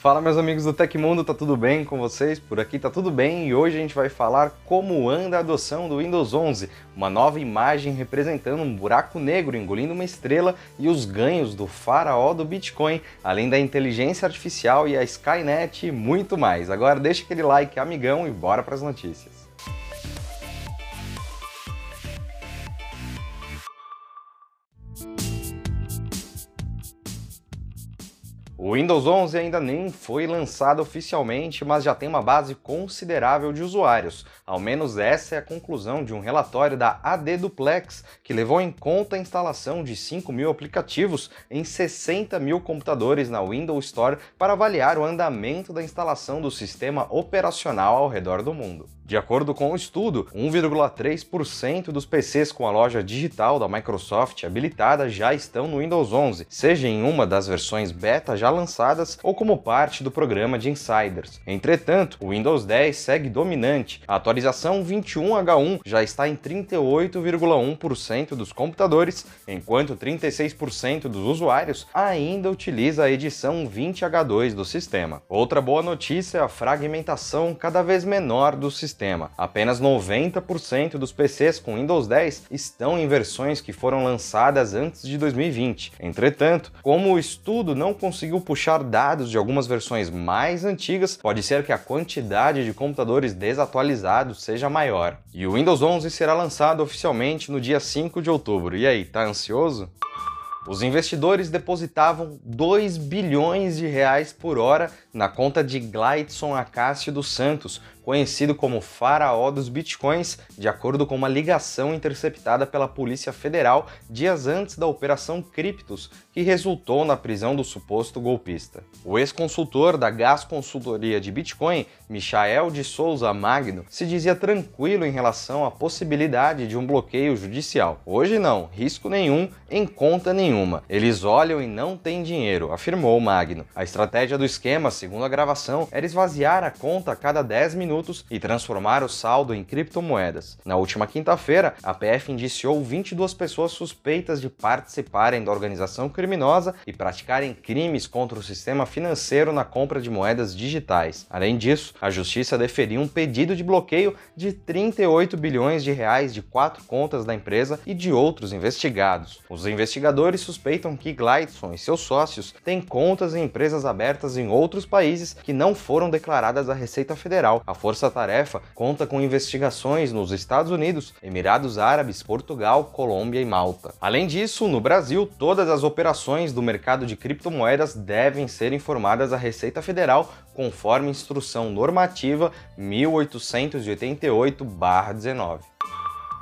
Fala meus amigos do Tecmundo, tá tudo bem com vocês? Por aqui tá tudo bem e hoje a gente vai falar como anda a adoção do Windows 11, uma nova imagem representando um buraco negro engolindo uma estrela e os ganhos do faraó do Bitcoin, além da inteligência artificial e a Skynet e muito mais. Agora deixa aquele like amigão e bora para as notícias. O Windows 11 ainda nem foi lançado oficialmente, mas já tem uma base considerável de usuários. Ao menos essa é a conclusão de um relatório da AD Duplex, que levou em conta a instalação de 5 mil aplicativos em 60 mil computadores na Windows Store para avaliar o andamento da instalação do sistema operacional ao redor do mundo. De acordo com o estudo, 1,3% dos PCs com a loja digital da Microsoft habilitada já estão no Windows 11, seja em uma das versões beta já lançadas ou como parte do programa de insiders. Entretanto, o Windows 10 segue dominante. A atualização 21H1 já está em 38,1% dos computadores, enquanto 36% dos usuários ainda utiliza a edição 20H2 do sistema. Outra boa notícia é a fragmentação cada vez menor do sistema. Apenas 90% dos PCs com Windows 10 estão em versões que foram lançadas antes de 2020. Entretanto, como o estudo não conseguiu puxar dados de algumas versões mais antigas, pode ser que a quantidade de computadores desatualizados seja maior. E o Windows 11 será lançado oficialmente no dia 5 de outubro. E aí, tá ansioso? Os investidores depositavam 2 bilhões de reais por hora na conta de Glideson Acácio dos Santos, conhecido como faraó dos bitcoins, de acordo com uma ligação interceptada pela Polícia Federal dias antes da Operação Criptos, que resultou na prisão do suposto golpista. O ex-consultor da Gas Consultoria de Bitcoin, Michael de Souza Magno, se dizia tranquilo em relação à possibilidade de um bloqueio judicial. Hoje não, risco nenhum em conta nenhuma. Eles olham e não têm dinheiro, afirmou Magno. A estratégia do esquema, segundo a gravação, era esvaziar a conta a cada 10 minutos minutos e transformar o saldo em criptomoedas. Na última quinta-feira, a PF indiciou 22 pessoas suspeitas de participarem da organização criminosa e praticarem crimes contra o sistema financeiro na compra de moedas digitais. Além disso, a justiça deferiu um pedido de bloqueio de 38 bilhões de reais de quatro contas da empresa e de outros investigados. Os investigadores suspeitam que Glideson e seus sócios têm contas em empresas abertas em outros países que não foram declaradas à Receita Federal. A Tarefa conta com investigações nos Estados Unidos, Emirados Árabes, Portugal, Colômbia e Malta. Além disso, no Brasil, todas as operações do mercado de criptomoedas devem ser informadas à Receita Federal conforme instrução normativa 1888-19.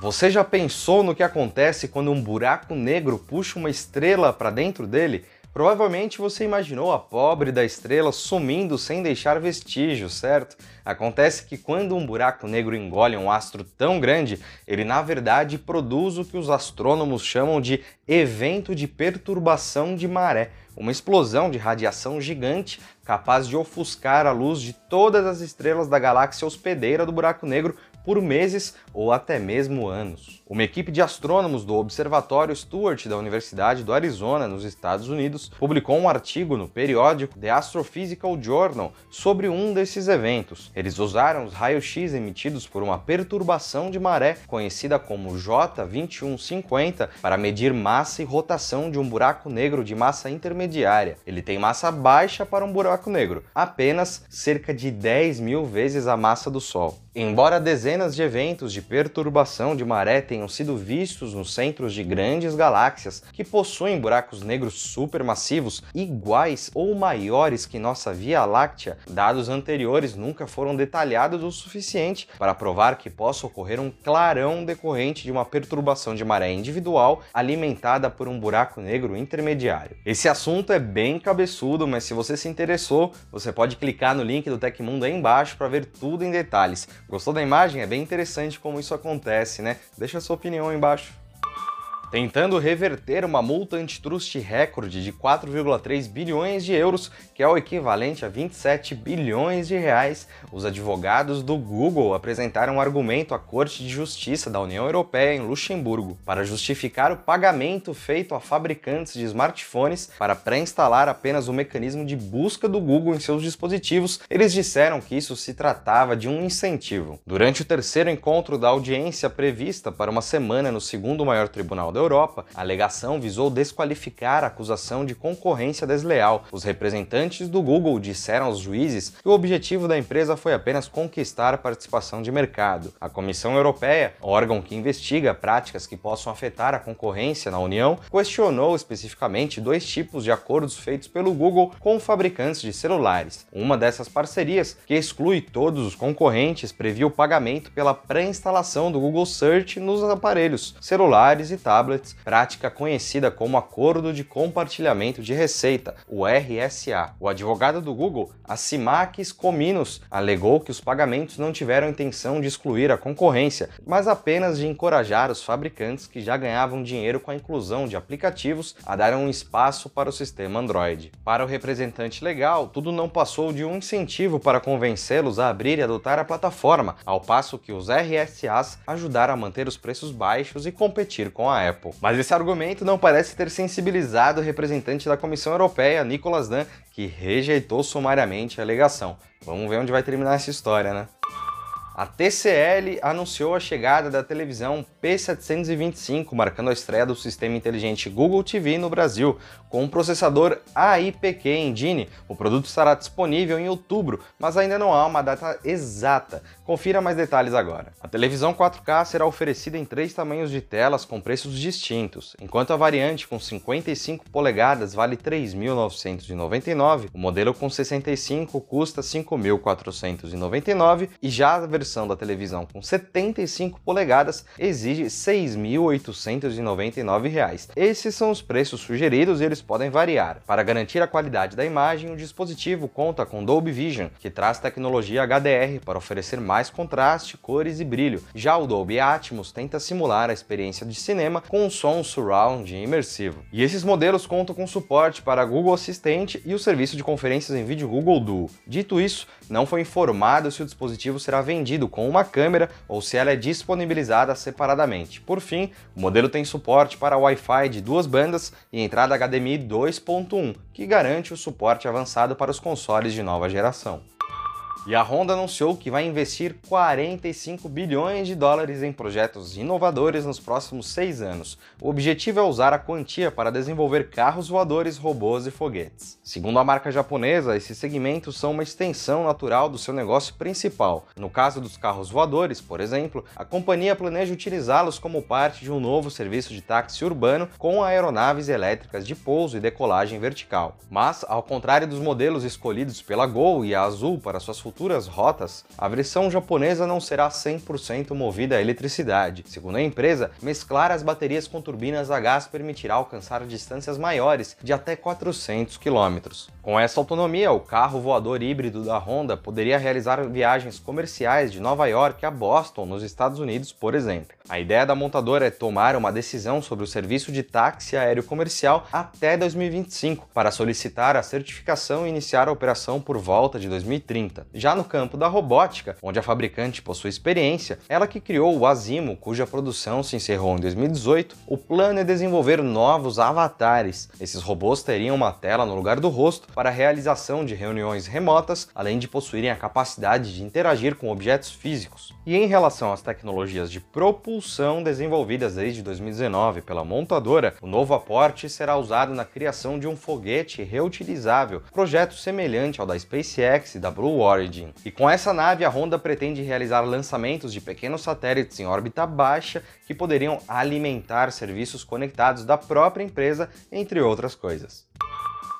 Você já pensou no que acontece quando um buraco negro puxa uma estrela para dentro dele? Provavelmente você imaginou a pobre da estrela sumindo sem deixar vestígios, certo? Acontece que quando um buraco negro engole um astro tão grande, ele na verdade produz o que os astrônomos chamam de evento de perturbação de maré, uma explosão de radiação gigante capaz de ofuscar a luz de todas as estrelas da galáxia hospedeira do buraco negro por meses ou até mesmo anos. Uma equipe de astrônomos do Observatório Stewart da Universidade do Arizona, nos Estados Unidos, publicou um artigo no periódico The Astrophysical Journal sobre um desses eventos. Eles usaram os raios-x emitidos por uma perturbação de maré, conhecida como J2150, para medir massa e rotação de um buraco negro de massa intermediária. Ele tem massa baixa para um buraco negro, apenas cerca de 10 mil vezes a massa do Sol. Embora dezenas de eventos de perturbação de maré tenham sido vistos nos centros de grandes galáxias que possuem buracos negros supermassivos iguais ou maiores que nossa Via Láctea, dados anteriores nunca foram detalhados o suficiente para provar que possa ocorrer um clarão decorrente de uma perturbação de maré individual alimentada por um buraco negro intermediário. Esse assunto é bem cabeçudo, mas se você se interessou, você pode clicar no link do Tecmundo aí embaixo para ver tudo em detalhes. Gostou da imagem? É bem interessante como isso acontece, né? Deixa a sua opinião aí embaixo. Tentando reverter uma multa antitrust recorde de 4,3 bilhões de euros, que é o equivalente a 27 bilhões de reais. Os advogados do Google apresentaram um argumento à Corte de Justiça da União Europeia em Luxemburgo para justificar o pagamento feito a fabricantes de smartphones para pré-instalar apenas o mecanismo de busca do Google em seus dispositivos. Eles disseram que isso se tratava de um incentivo. Durante o terceiro encontro da audiência prevista para uma semana no segundo maior tribunal da Europa, a alegação visou desqualificar a acusação de concorrência desleal. Os representantes do Google disseram aos juízes que o objetivo da empresa foi apenas conquistar a participação de mercado. A Comissão Europeia, órgão que investiga práticas que possam afetar a concorrência na União, questionou especificamente dois tipos de acordos feitos pelo Google com fabricantes de celulares. Uma dessas parcerias, que exclui todos os concorrentes, previa o pagamento pela pré-instalação do Google Search nos aparelhos, celulares e tablets tablets, prática conhecida como Acordo de Compartilhamento de Receita, o RSA. O advogado do Google, Asimakis Kominos, alegou que os pagamentos não tiveram intenção de excluir a concorrência, mas apenas de encorajar os fabricantes que já ganhavam dinheiro com a inclusão de aplicativos a dar um espaço para o sistema Android. Para o representante legal, tudo não passou de um incentivo para convencê-los a abrir e adotar a plataforma, ao passo que os RSAs ajudaram a manter os preços baixos e competir com a Apple. Apple. Mas esse argumento não parece ter sensibilizado o representante da Comissão Europeia, Nicolas Dan, que rejeitou sumariamente a alegação. Vamos ver onde vai terminar essa história, né? A TCL anunciou a chegada da televisão P725, marcando a estreia do sistema inteligente Google TV no Brasil, com o processador AIPQ Engine. O produto estará disponível em outubro, mas ainda não há uma data exata. Confira mais detalhes agora. A televisão 4K será oferecida em três tamanhos de telas com preços distintos. Enquanto a variante com 55 polegadas vale R$ 3.999, o modelo com 65 custa R$ 5.499 e já a versão da televisão com 75 polegadas exige R$ 6.899. Esses são os preços sugeridos e eles podem variar. Para garantir a qualidade da imagem, o dispositivo conta com Dolby Vision, que traz tecnologia HDR para oferecer mais contraste, cores e brilho. Já o Dolby Atmos tenta simular a experiência de cinema com um som surround imersivo. E esses modelos contam com suporte para Google Assistente e o serviço de conferências em vídeo Google Duo. Dito isso, não foi informado se o dispositivo será vendido com uma câmera ou se ela é disponibilizada separadamente. Por fim, o modelo tem suporte para Wi-Fi de duas bandas e entrada HDMI 2.1, que garante o suporte avançado para os consoles de nova geração. E a Honda anunciou que vai investir 45 bilhões de dólares em projetos inovadores nos próximos seis anos. O objetivo é usar a quantia para desenvolver carros voadores, robôs e foguetes. Segundo a marca japonesa, esses segmentos são uma extensão natural do seu negócio principal. No caso dos carros voadores, por exemplo, a companhia planeja utilizá-los como parte de um novo serviço de táxi urbano com aeronaves elétricas de pouso e decolagem vertical. Mas, ao contrário dos modelos escolhidos pela Gol e a Azul para suas futuras rotas, a versão japonesa não será 100% movida a eletricidade. Segundo a empresa, mesclar as baterias com turbinas a gás permitirá alcançar distâncias maiores de até 400 km. Com essa autonomia, o carro voador híbrido da Honda poderia realizar viagens comerciais de Nova York a Boston, nos Estados Unidos, por exemplo. A ideia da montadora é tomar uma decisão sobre o serviço de táxi aéreo comercial até 2025, para solicitar a certificação e iniciar a operação por volta de 2030. Já no campo da robótica, onde a fabricante possui experiência, ela que criou o Azimo, cuja produção se encerrou em 2018, o plano é desenvolver novos avatares. Esses robôs teriam uma tela no lugar do rosto para a realização de reuniões remotas, além de possuírem a capacidade de interagir com objetos físicos. E em relação às tecnologias de propulsão desenvolvidas desde 2019 pela montadora, o novo aporte será usado na criação de um foguete reutilizável, projeto semelhante ao da SpaceX e da Blue Origin e com essa nave, a Honda pretende realizar lançamentos de pequenos satélites em órbita baixa que poderiam alimentar serviços conectados da própria empresa, entre outras coisas.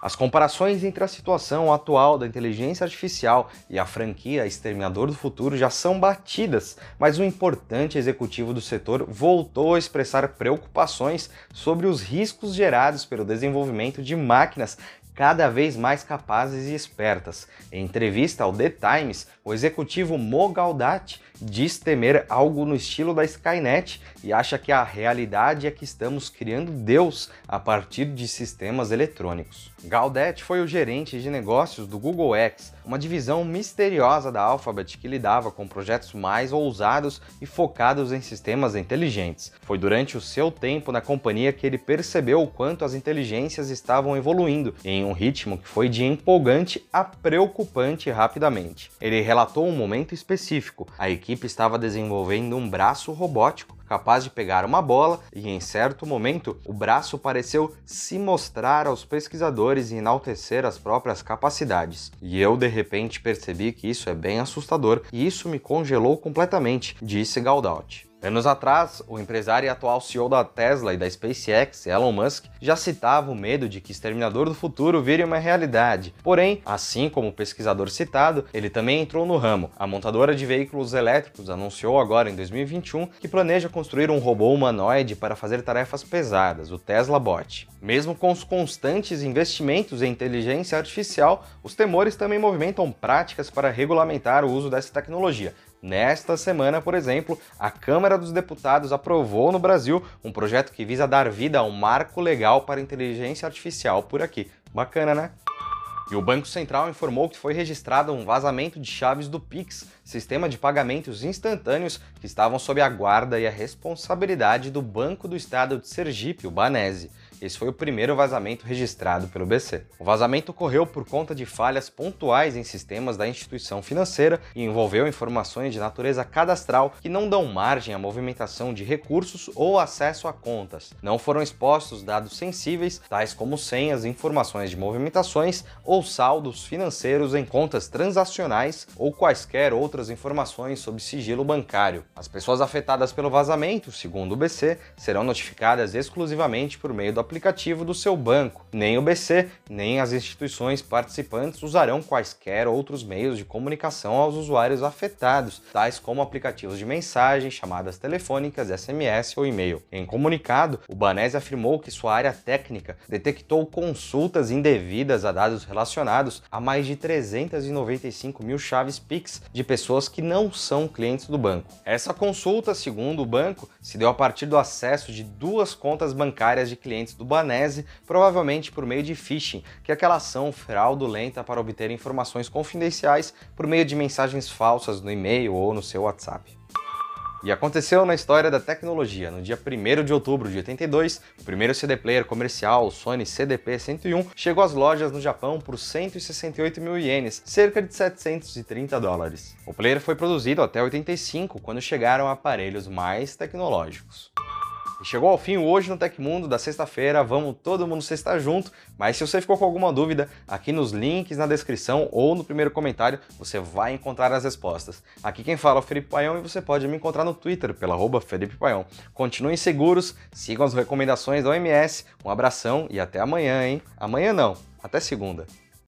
As comparações entre a situação atual da inteligência artificial e a franquia Exterminador do Futuro já são batidas, mas um importante executivo do setor voltou a expressar preocupações sobre os riscos gerados pelo desenvolvimento de máquinas cada vez mais capazes e espertas. Em entrevista ao The Times, o executivo Mo Gaudat diz temer algo no estilo da Skynet e acha que a realidade é que estamos criando Deus a partir de sistemas eletrônicos. Gaudet foi o gerente de negócios do Google X, uma divisão misteriosa da Alphabet que lidava com projetos mais ousados e focados em sistemas inteligentes. Foi durante o seu tempo na companhia que ele percebeu o quanto as inteligências estavam evoluindo em um ritmo que foi de empolgante a preocupante rapidamente. Ele relatou um momento específico. A equipe estava desenvolvendo um braço robótico capaz de pegar uma bola e, em certo momento, o braço pareceu se mostrar aos pesquisadores e enaltecer as próprias capacidades. E eu, de repente, percebi que isso é bem assustador e isso me congelou completamente, disse Gaudaut. Anos atrás, o empresário e atual CEO da Tesla e da SpaceX, Elon Musk, já citava o medo de que Exterminador do Futuro vire uma realidade. Porém, assim como o pesquisador citado, ele também entrou no ramo. A montadora de veículos elétricos anunciou agora em 2021 que planeja construir um robô humanoide para fazer tarefas pesadas, o Tesla Bot. Mesmo com os constantes investimentos em inteligência artificial, os temores também movimentam práticas para regulamentar o uso dessa tecnologia, Nesta semana, por exemplo, a Câmara dos Deputados aprovou no Brasil um projeto que visa dar vida a um marco legal para inteligência artificial por aqui. Bacana, né? E o Banco Central informou que foi registrado um vazamento de chaves do Pix, sistema de pagamentos instantâneos que estavam sob a guarda e a responsabilidade do Banco do Estado de Sergipe, o Banese. Esse foi o primeiro vazamento registrado pelo BC. O vazamento ocorreu por conta de falhas pontuais em sistemas da instituição financeira e envolveu informações de natureza cadastral que não dão margem à movimentação de recursos ou acesso a contas. Não foram expostos dados sensíveis, tais como senhas, informações de movimentações ou saldos financeiros em contas transacionais ou quaisquer outras informações sob sigilo bancário. As pessoas afetadas pelo vazamento, segundo o BC, serão notificadas exclusivamente por meio do aplicativo do seu banco. Nem o BC, nem as instituições participantes usarão quaisquer outros meios de comunicação aos usuários afetados, tais como aplicativos de mensagem, chamadas telefônicas, SMS ou e-mail. Em comunicado, o Banese afirmou que sua área técnica detectou consultas indevidas a dados relacionados a mais de 395 mil chaves Pix de pessoas que não são clientes do banco. Essa consulta, segundo o banco, se deu a partir do acesso de duas contas bancárias de clientes do Banese, provavelmente por meio de phishing, que é aquela ação fraudulenta para obter informações confidenciais por meio de mensagens falsas no e-mail ou no seu WhatsApp. E aconteceu na história da tecnologia. No dia 1 de outubro de 82, o primeiro CD player comercial, o Sony CDP-101, chegou às lojas no Japão por 168 mil ienes, cerca de 730 dólares. O player foi produzido até 85, quando chegaram aparelhos mais tecnológicos. Chegou ao fim hoje no Tecmundo da sexta-feira, vamos todo mundo sexta junto, mas se você ficou com alguma dúvida, aqui nos links na descrição ou no primeiro comentário você vai encontrar as respostas. Aqui quem fala é o Felipe Paião e você pode me encontrar no Twitter pela arroba Felipe Paião. Continuem seguros, sigam as recomendações da OMS, um abração e até amanhã, hein? Amanhã não, até segunda.